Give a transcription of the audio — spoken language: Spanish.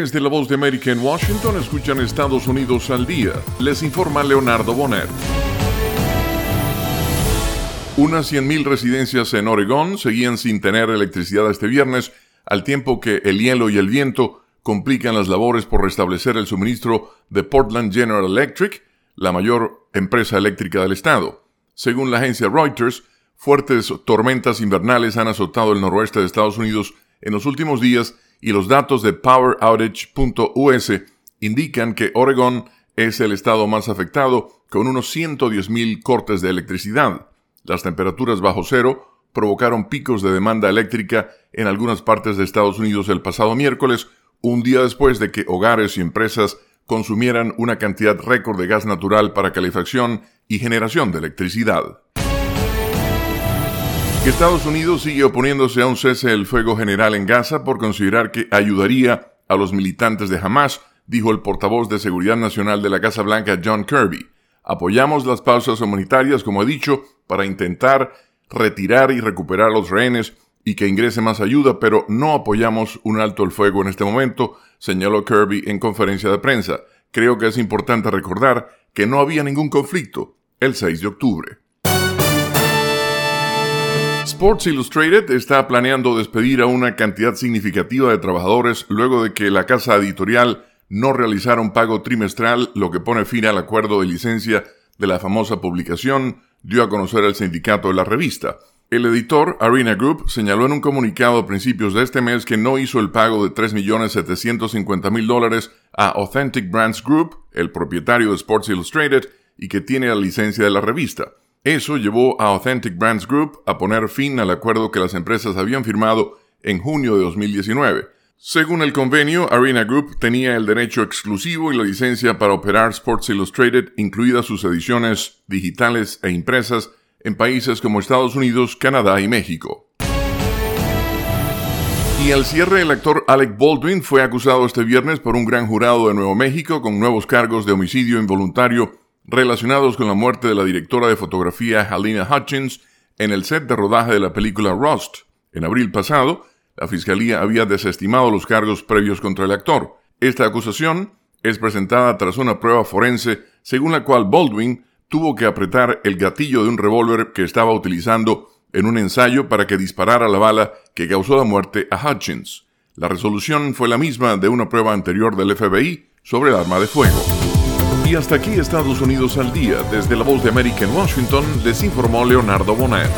Desde la voz de América en Washington escuchan Estados Unidos al día. Les informa Leonardo Bonet. Unas 100.000 residencias en Oregón seguían sin tener electricidad este viernes, al tiempo que el hielo y el viento complican las labores por restablecer el suministro de Portland General Electric, la mayor empresa eléctrica del estado. Según la agencia Reuters, fuertes tormentas invernales han azotado el noroeste de Estados Unidos en los últimos días y los datos de PowerOutage.us indican que Oregón es el estado más afectado, con unos 110.000 cortes de electricidad. Las temperaturas bajo cero provocaron picos de demanda eléctrica en algunas partes de Estados Unidos el pasado miércoles, un día después de que hogares y empresas consumieran una cantidad récord de gas natural para calefacción y generación de electricidad. Estados Unidos sigue oponiéndose a un cese del fuego general en Gaza por considerar que ayudaría a los militantes de Hamas, dijo el portavoz de Seguridad Nacional de la Casa Blanca John Kirby. Apoyamos las pausas humanitarias, como he dicho, para intentar retirar y recuperar los rehenes y que ingrese más ayuda, pero no apoyamos un alto el fuego en este momento, señaló Kirby en conferencia de prensa. Creo que es importante recordar que no había ningún conflicto el 6 de octubre. Sports Illustrated está planeando despedir a una cantidad significativa de trabajadores luego de que la casa editorial no realizara un pago trimestral, lo que pone fin al acuerdo de licencia de la famosa publicación, dio a conocer el sindicato de la revista. El editor, Arena Group, señaló en un comunicado a principios de este mes que no hizo el pago de 3.750.000 dólares a Authentic Brands Group, el propietario de Sports Illustrated, y que tiene la licencia de la revista. Eso llevó a Authentic Brands Group a poner fin al acuerdo que las empresas habían firmado en junio de 2019. Según el convenio, Arena Group tenía el derecho exclusivo y la licencia para operar Sports Illustrated, incluidas sus ediciones digitales e impresas, en países como Estados Unidos, Canadá y México. Y al cierre, el actor Alec Baldwin fue acusado este viernes por un gran jurado de Nuevo México con nuevos cargos de homicidio involuntario relacionados con la muerte de la directora de fotografía Halina Hutchins en el set de rodaje de la película Rust. En abril pasado, la fiscalía había desestimado los cargos previos contra el actor. Esta acusación es presentada tras una prueba forense según la cual Baldwin tuvo que apretar el gatillo de un revólver que estaba utilizando en un ensayo para que disparara la bala que causó la muerte a Hutchins. La resolución fue la misma de una prueba anterior del FBI sobre el arma de fuego. Y hasta aquí Estados Unidos al día. Desde la voz de América en Washington les informó Leonardo Bonet.